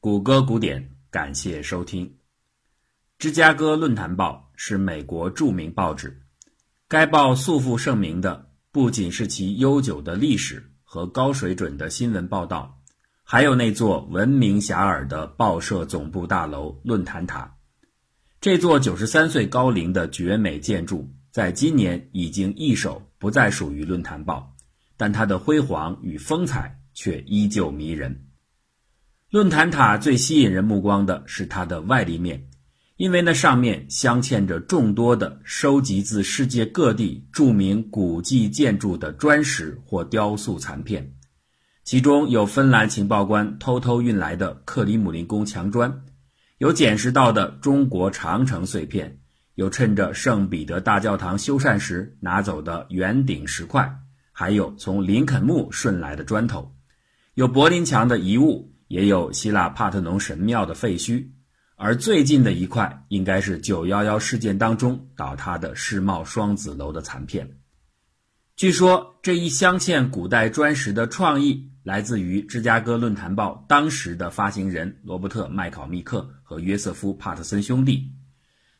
谷歌古典，感谢收听。芝加哥论坛报是美国著名报纸，该报素负盛名的不仅是其悠久的历史和高水准的新闻报道，还有那座闻名遐迩的报社总部大楼——论坛塔。这座九十三岁高龄的绝美建筑，在今年已经易手，不再属于论坛报，但它的辉煌与风采却依旧迷人。论坛塔最吸引人目光的是它的外立面，因为那上面镶嵌着众多的收集自世界各地著名古迹建筑的砖石或雕塑残片，其中有芬兰情报官偷偷运来的克里姆林宫墙砖，有捡拾到的中国长城碎片，有趁着圣彼得大教堂修缮时拿走的圆顶石块，还有从林肯墓顺来的砖头，有柏林墙的遗物。也有希腊帕特农神庙的废墟，而最近的一块应该是九幺幺事件当中倒塌的世贸双子楼的残片。据说这一镶嵌古代砖石的创意来自于芝加哥论坛报当时的发行人罗伯特·麦考密克和约瑟夫·帕特森兄弟，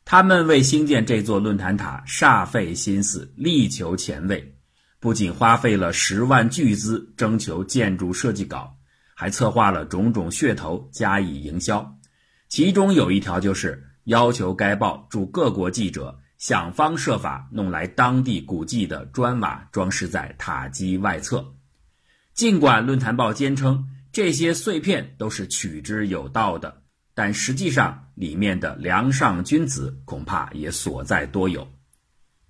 他们为兴建这座论坛塔煞费心思，力求前卫，不仅花费了十万巨资征求建筑设计稿。还策划了种种噱头加以营销，其中有一条就是要求该报驻各国记者想方设法弄来当地古迹的砖瓦装饰在塔基外侧。尽管论坛报坚称这些碎片都是取之有道的，但实际上里面的梁上君子恐怕也所在多有。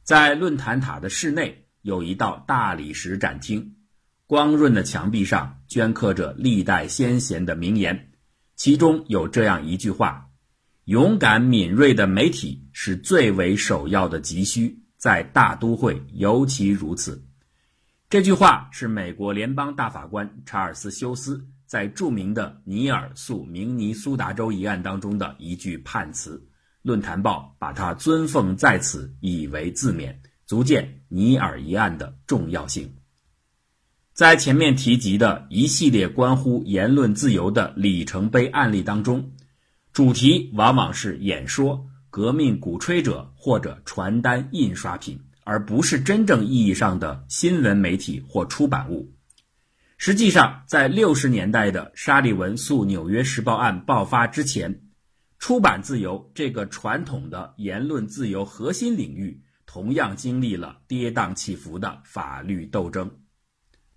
在论坛塔的室内有一道大理石展厅。光润的墙壁上镌刻着历代先贤的名言，其中有这样一句话：“勇敢敏锐的媒体是最为首要的急需，在大都会尤其如此。”这句话是美国联邦大法官查尔斯·休斯在著名的尼尔诉明尼苏达州一案当中的一句判词。论坛报把它尊奉在此，以为自勉，足见尼尔一案的重要性。在前面提及的一系列关乎言论自由的里程碑案例当中，主题往往是演说、革命鼓吹者或者传单印刷品，而不是真正意义上的新闻媒体或出版物。实际上，在六十年代的沙利文诉《纽约时报》案爆发之前，出版自由这个传统的言论自由核心领域，同样经历了跌宕起伏的法律斗争。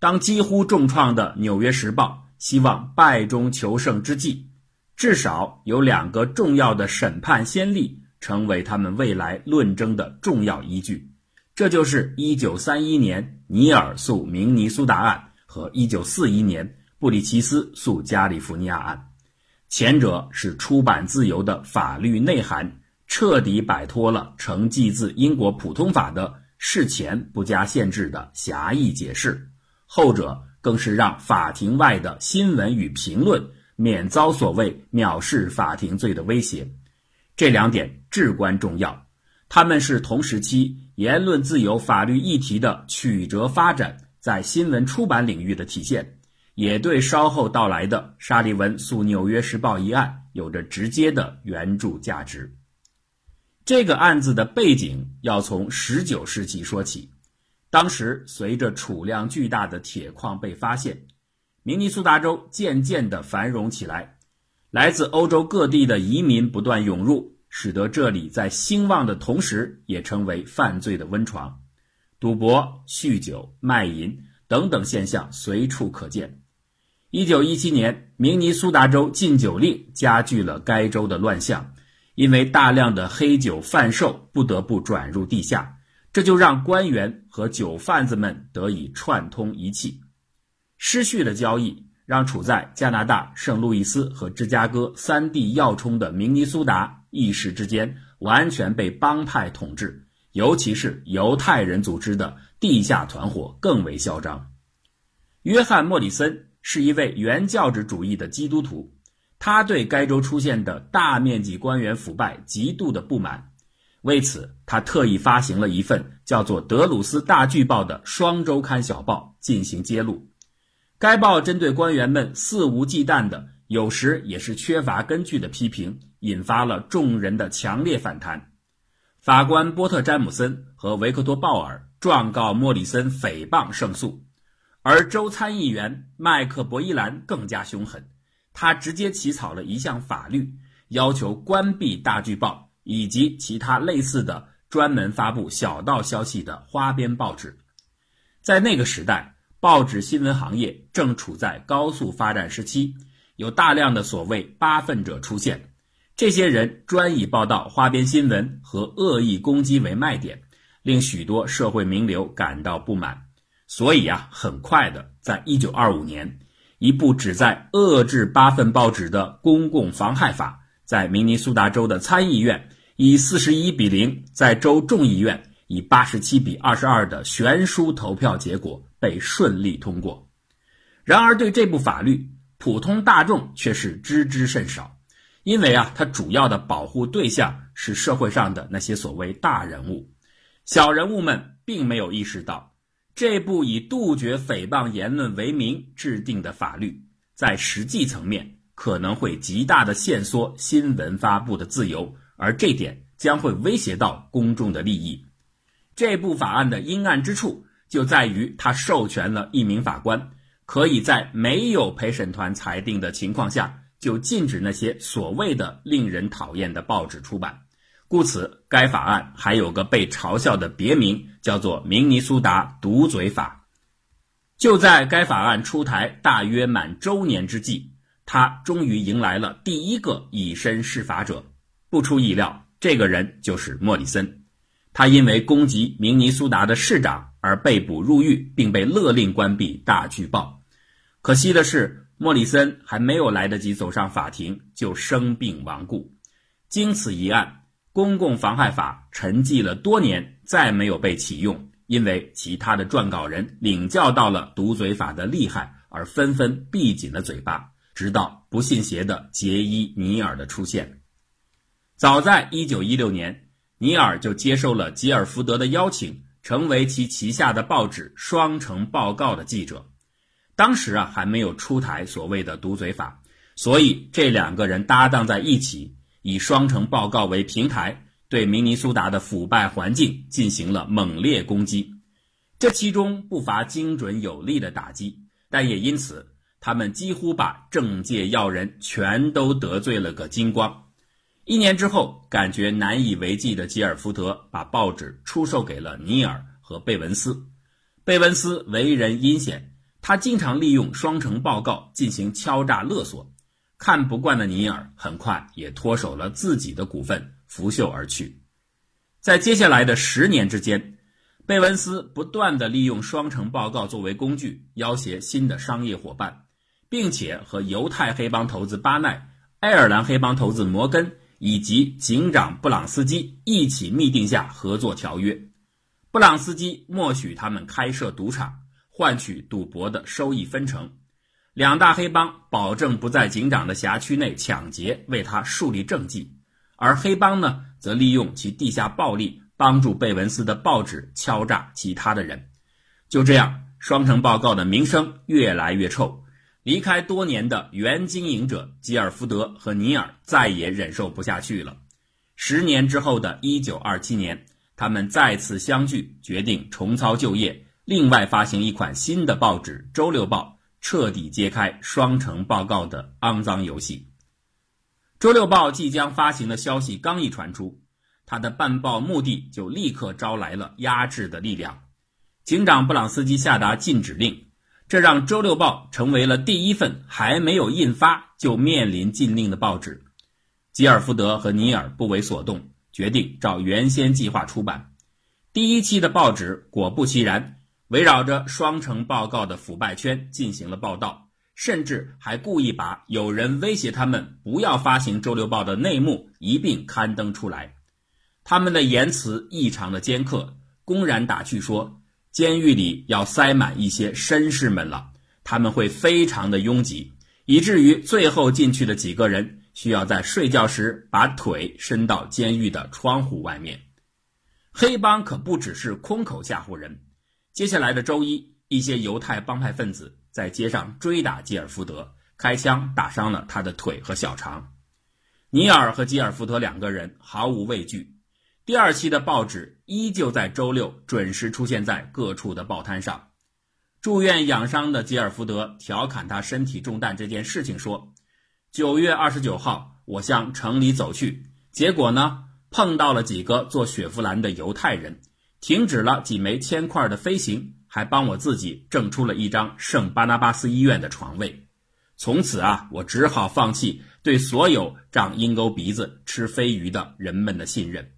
当几乎重创的《纽约时报》希望败中求胜之际，至少有两个重要的审判先例成为他们未来论争的重要依据。这就是1931年尼尔诉明尼苏达案和1941年布里奇斯诉加利福尼亚案。前者是出版自由的法律内涵彻底摆脱了承继自英国普通法的事前不加限制的狭义解释。后者更是让法庭外的新闻与评论免遭所谓藐视法庭罪的威胁，这两点至关重要。他们是同时期言论自由法律议题的曲折发展在新闻出版领域的体现，也对稍后到来的沙利文诉《纽约时报》一案有着直接的援助价值。这个案子的背景要从19世纪说起。当时，随着储量巨大的铁矿被发现，明尼苏达州渐渐地繁荣起来。来自欧洲各地的移民不断涌入，使得这里在兴旺的同时，也成为犯罪的温床。赌博、酗酒、卖淫等等现象随处可见。一九一七年，明尼苏达州禁酒令加剧了该州的乱象，因为大量的黑酒贩售不得不转入地下。这就让官员和酒贩子们得以串通一气，失序的交易让处在加拿大圣路易斯和芝加哥三地要冲的明尼苏达一时之间完全被帮派统治，尤其是犹太人组织的地下团伙更为嚣张。约翰·莫里森是一位原教旨主义的基督徒，他对该州出现的大面积官员腐败极度的不满。为此，他特意发行了一份叫做《德鲁斯大巨报》的双周刊小报进行揭露。该报针对官员们肆无忌惮的有时也是缺乏根据的批评，引发了众人的强烈反弹。法官波特·詹姆森和维克多·鲍尔状告莫里森诽谤胜诉，而州参议员麦克伯伊兰更加凶狠，他直接起草了一项法律，要求关闭《大剧报》以及其他类似的专门发布小道消息的花边报纸。在那个时代，报纸新闻行业正处在高速发展时期，有大量的所谓“八分者”出现。这些人专以报道花边新闻和恶意攻击为卖点，令许多社会名流感到不满。所以啊，很快的，在一九二五年，一部旨在遏制八份报纸的公共妨害法，在明尼苏达州的参议院以四十一比零，在州众议院以八十七比二十二的悬殊投票结果被顺利通过。然而，对这部法律，普通大众却是知之甚少。因为啊，它主要的保护对象是社会上的那些所谓大人物，小人物们并没有意识到，这部以杜绝诽谤言论为名制定的法律，在实际层面可能会极大的限缩新闻发布的自由，而这点将会威胁到公众的利益。这部法案的阴暗之处就在于，它授权了一名法官，可以在没有陪审团裁定的情况下。就禁止那些所谓的令人讨厌的报纸出版，故此该法案还有个被嘲笑的别名，叫做《明尼苏达毒嘴法》。就在该法案出台大约满周年之际，他终于迎来了第一个以身试法者。不出意料，这个人就是莫里森。他因为攻击明尼苏达的市长而被捕入狱，并被勒令关闭《大剧报》。可惜的是。莫里森还没有来得及走上法庭，就生病亡故。经此一案，公共妨害法沉寂了多年，再没有被启用，因为其他的撰稿人领教到了毒嘴法的厉害，而纷纷闭紧了嘴巴。直到不信邪的杰伊·尼尔的出现。早在1916年，尼尔就接受了吉尔福德的邀请，成为其旗下的报纸《双城报告》的记者。当时啊，还没有出台所谓的毒嘴法，所以这两个人搭档在一起，以双城报告为平台，对明尼苏达的腐败环境进行了猛烈攻击。这其中不乏精准有力的打击，但也因此，他们几乎把政界要人全都得罪了个精光。一年之后，感觉难以为继的吉尔福德把报纸出售给了尼尔和贝文斯。贝文斯为人阴险。他经常利用双城报告进行敲诈勒索，看不惯的尼尔很快也脱手了自己的股份，拂袖而去。在接下来的十年之间，贝文斯不断地利用双城报告作为工具，要挟新的商业伙伴，并且和犹太黑帮头子巴奈、爱尔兰黑帮头子摩根以及警长布朗斯基一起密定下合作条约。布朗斯基默许他们开设赌场。换取赌博的收益分成，两大黑帮保证不在警长的辖区内抢劫，为他树立政绩；而黑帮呢，则利用其地下暴力，帮助贝文斯的报纸敲诈其他的人。就这样，双城报告的名声越来越臭。离开多年的原经营者吉尔福德和尼尔再也忍受不下去了。十年之后的一九二七年，他们再次相聚，决定重操旧业。另外发行一款新的报纸《周六报》，彻底揭开双城报告的肮脏游戏。《周六报》即将发行的消息刚一传出，他的办报目的就立刻招来了压制的力量。警长布朗斯基下达禁止令，这让《周六报》成为了第一份还没有印发就面临禁令的报纸。吉尔福德和尼尔不为所动，决定照原先计划出版第一期的报纸。果不其然。围绕着双城报告的腐败圈进行了报道，甚至还故意把有人威胁他们不要发行周六报的内幕一并刊登出来。他们的言辞异常的尖刻，公然打趣说，监狱里要塞满一些绅士们了，他们会非常的拥挤，以至于最后进去的几个人需要在睡觉时把腿伸到监狱的窗户外面。黑帮可不只是空口吓唬人。接下来的周一，一些犹太帮派分子在街上追打吉尔福德，开枪打伤了他的腿和小肠。尼尔和吉尔福德两个人毫无畏惧。第二期的报纸依旧在周六准时出现在各处的报摊上。住院养伤的吉尔福德调侃他身体中弹这件事情说：“九月二十九号，我向城里走去，结果呢，碰到了几个做雪佛兰的犹太人，停止了几枚铅块的飞行，还帮我自己挣出了一张圣巴拿巴斯医院的床位。从此啊，我只好放弃对所有长鹰钩鼻子、吃飞鱼的人们的信任。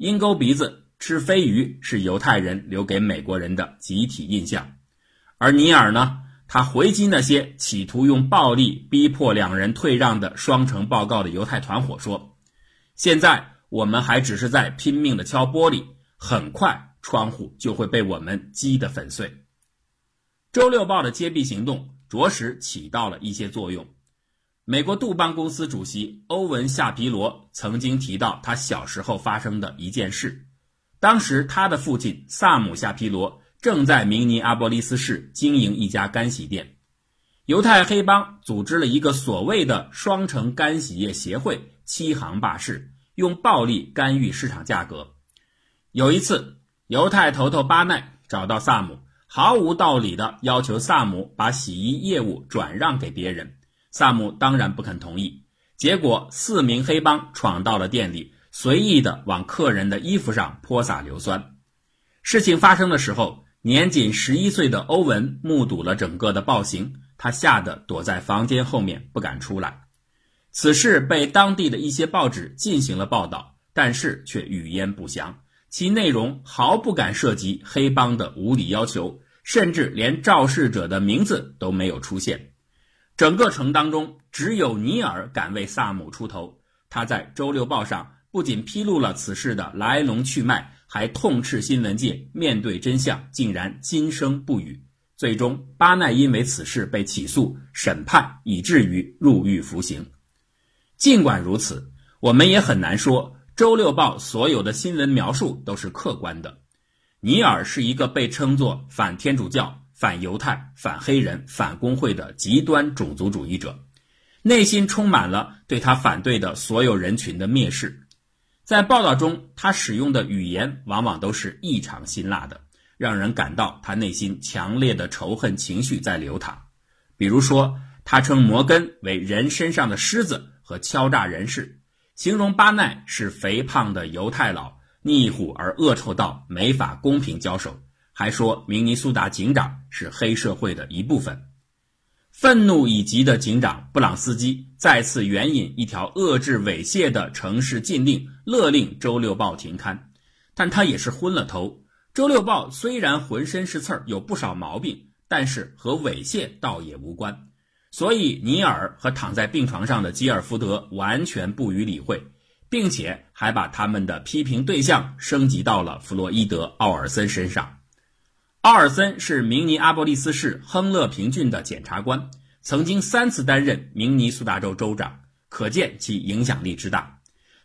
鹰钩鼻子、吃飞鱼是犹太人留给美国人的集体印象。”而尼尔呢？他回击那些企图用暴力逼迫两人退让的双城报告的犹太团伙说：“现在我们还只是在拼命的敲玻璃，很快窗户就会被我们击得粉碎。”周六报的揭弊行动着实起到了一些作用。美国杜邦公司主席欧文夏皮罗曾经提到他小时候发生的一件事，当时他的父亲萨姆夏皮罗。正在明尼阿波利斯市经营一家干洗店，犹太黑帮组织了一个所谓的双城干洗业协会，欺行霸市，用暴力干预市场价格。有一次，犹太头头巴奈找到萨姆，毫无道理的要求萨姆把洗衣业务转让给别人。萨姆当然不肯同意。结果，四名黑帮闯到了店里，随意的往客人的衣服上泼洒硫酸。事情发生的时候。年仅十一岁的欧文目睹了整个的暴行，他吓得躲在房间后面不敢出来。此事被当地的一些报纸进行了报道，但是却语焉不详，其内容毫不敢涉及黑帮的无理要求，甚至连肇事者的名字都没有出现。整个城当中，只有尼尔敢为萨姆出头。他在周六报上不仅披露了此事的来龙去脉。还痛斥新闻界面对真相竟然今生不语。最终，巴奈因为此事被起诉、审判，以至于入狱服刑。尽管如此，我们也很难说《周六报》所有的新闻描述都是客观的。尼尔是一个被称作反天主教、反犹太、反黑人、反工会的极端种族主义者，内心充满了对他反对的所有人群的蔑视。在报道中，他使用的语言往往都是异常辛辣的，让人感到他内心强烈的仇恨情绪在流淌。比如说，他称摩根为人身上的狮子和敲诈人士，形容巴奈是肥胖的犹太佬，腻虎而恶臭到没法公平交手，还说明尼苏达警长是黑社会的一部分。愤怒已极的警长布朗斯基再次援引一条遏制猥亵的城市禁令，勒令《周六报》停刊。但他也是昏了头。《周六报》虽然浑身是刺儿，有不少毛病，但是和猥亵倒也无关。所以尼尔和躺在病床上的基尔福德完全不予理会，并且还把他们的批评对象升级到了弗洛伊德·奥尔森身上。奥尔森是明尼阿波利斯市亨勒平郡的检察官，曾经三次担任明尼苏达州州长，可见其影响力之大。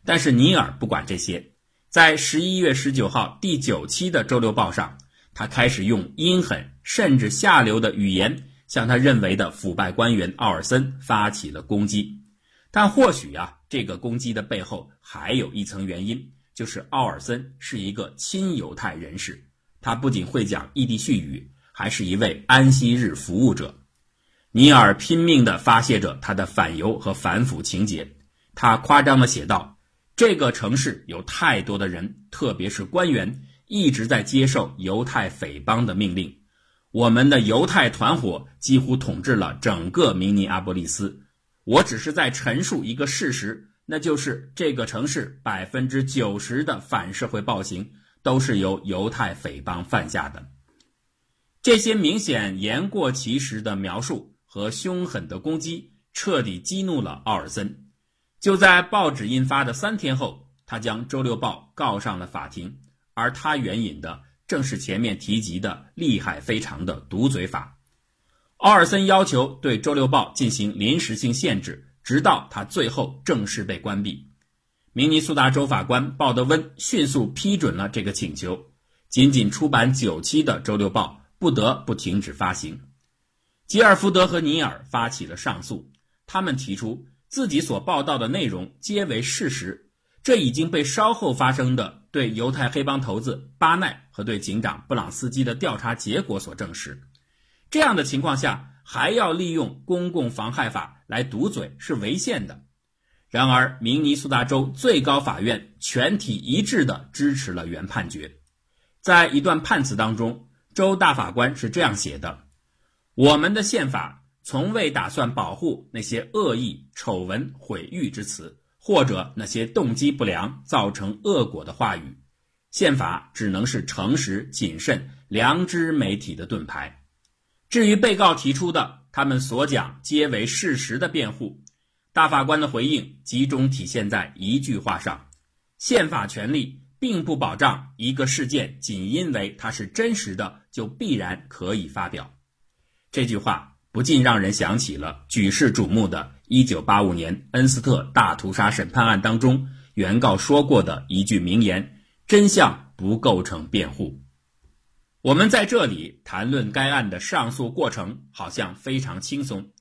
但是尼尔不管这些，在十一月十九号第九期的《周六报》上，他开始用阴狠甚至下流的语言向他认为的腐败官员奥尔森发起了攻击。但或许啊，这个攻击的背后还有一层原因，就是奥尔森是一个亲犹太人士。他不仅会讲异地絮语，还是一位安息日服务者。尼尔拼命地发泄着他的反犹和反腐情节。他夸张地写道：“这个城市有太多的人，特别是官员，一直在接受犹太匪帮的命令。我们的犹太团伙几乎统治了整个明尼阿波利斯。我只是在陈述一个事实，那就是这个城市百分之九十的反社会暴行。”都是由犹太匪帮犯下的。这些明显言过其实的描述和凶狠的攻击，彻底激怒了奥尔森。就在报纸印发的三天后，他将《周六报》告上了法庭，而他援引的正是前面提及的厉害非常的毒嘴法。奥尔森要求对《周六报》进行临时性限制，直到他最后正式被关闭。明尼苏达州法官鲍德温迅速批准了这个请求，仅仅出版九期的《周六报》不得不停止发行。吉尔福德和尼尔发起了上诉，他们提出自己所报道的内容皆为事实，这已经被稍后发生的对犹太黑帮头子巴奈和对警长布朗斯基的调查结果所证实。这样的情况下，还要利用公共妨害法来堵嘴是违宪的。然而，明尼苏达州最高法院全体一致地支持了原判决。在一段判词当中，州大法官是这样写的：“我们的宪法从未打算保护那些恶意、丑闻、毁誉之词，或者那些动机不良、造成恶果的话语。宪法只能是诚实、谨慎、良知媒体的盾牌。至于被告提出的他们所讲皆为事实的辩护。”大法官的回应集中体现在一句话上：宪法权利并不保障一个事件仅因为它是真实的就必然可以发表。这句话不禁让人想起了举世瞩目的1985年恩斯特大屠杀审判案当中原告说过的一句名言：“真相不构成辩护。”我们在这里谈论该案的上诉过程，好像非常轻松，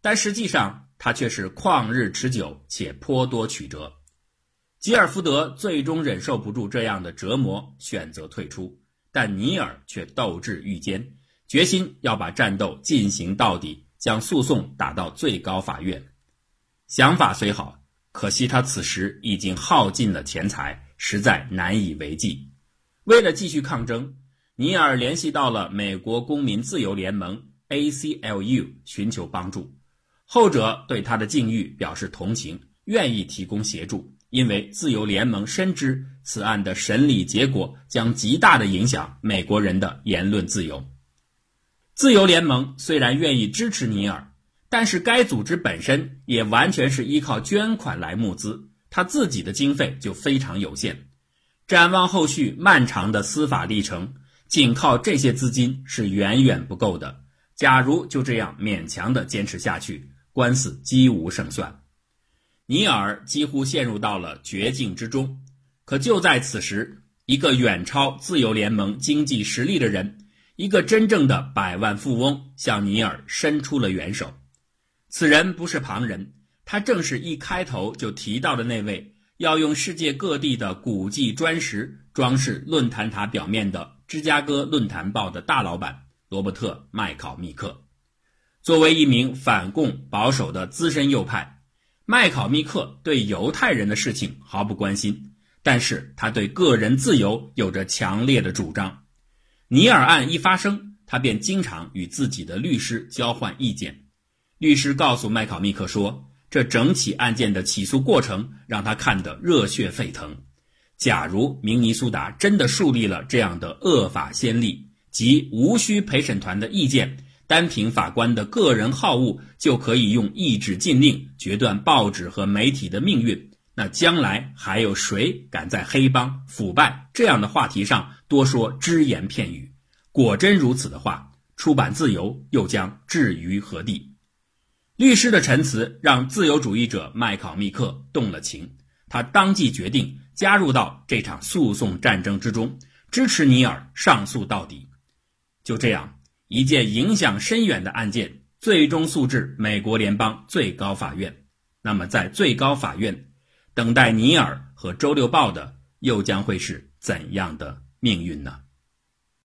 但实际上。他却是旷日持久且颇多曲折，吉尔福德最终忍受不住这样的折磨，选择退出。但尼尔却斗志愈坚，决心要把战斗进行到底，将诉讼打到最高法院。想法虽好，可惜他此时已经耗尽了钱财，实在难以为继。为了继续抗争，尼尔联系到了美国公民自由联盟 （ACLU） 寻求帮助。后者对他的境遇表示同情，愿意提供协助，因为自由联盟深知此案的审理结果将极大的影响美国人的言论自由。自由联盟虽然愿意支持尼尔，但是该组织本身也完全是依靠捐款来募资，他自己的经费就非常有限。展望后续漫长的司法历程，仅靠这些资金是远远不够的。假如就这样勉强的坚持下去，官司几无胜算，尼尔几乎陷入到了绝境之中。可就在此时，一个远超自由联盟经济实力的人，一个真正的百万富翁，向尼尔伸出了援手。此人不是旁人，他正是一开头就提到的那位要用世界各地的古迹砖石装饰论坛塔表面的《芝加哥论坛报》的大老板罗伯特·麦考密克。作为一名反共保守的资深右派，麦考密克对犹太人的事情毫不关心，但是他对个人自由有着强烈的主张。尼尔案一发生，他便经常与自己的律师交换意见。律师告诉麦考密克说，这整起案件的起诉过程让他看得热血沸腾。假如明尼苏达真的树立了这样的恶法先例，即无需陪审团的意见。单凭法官的个人好恶就可以用一纸禁令决断报纸和媒体的命运，那将来还有谁敢在黑帮腐败这样的话题上多说只言片语？果真如此的话，出版自由又将置于何地？律师的陈词让自由主义者麦考密克动了情，他当即决定加入到这场诉讼战争之中，支持尼尔上诉到底。就这样。一件影响深远的案件最终诉至美国联邦最高法院。那么，在最高法院，等待尼尔和《周六报》的又将会是怎样的命运呢？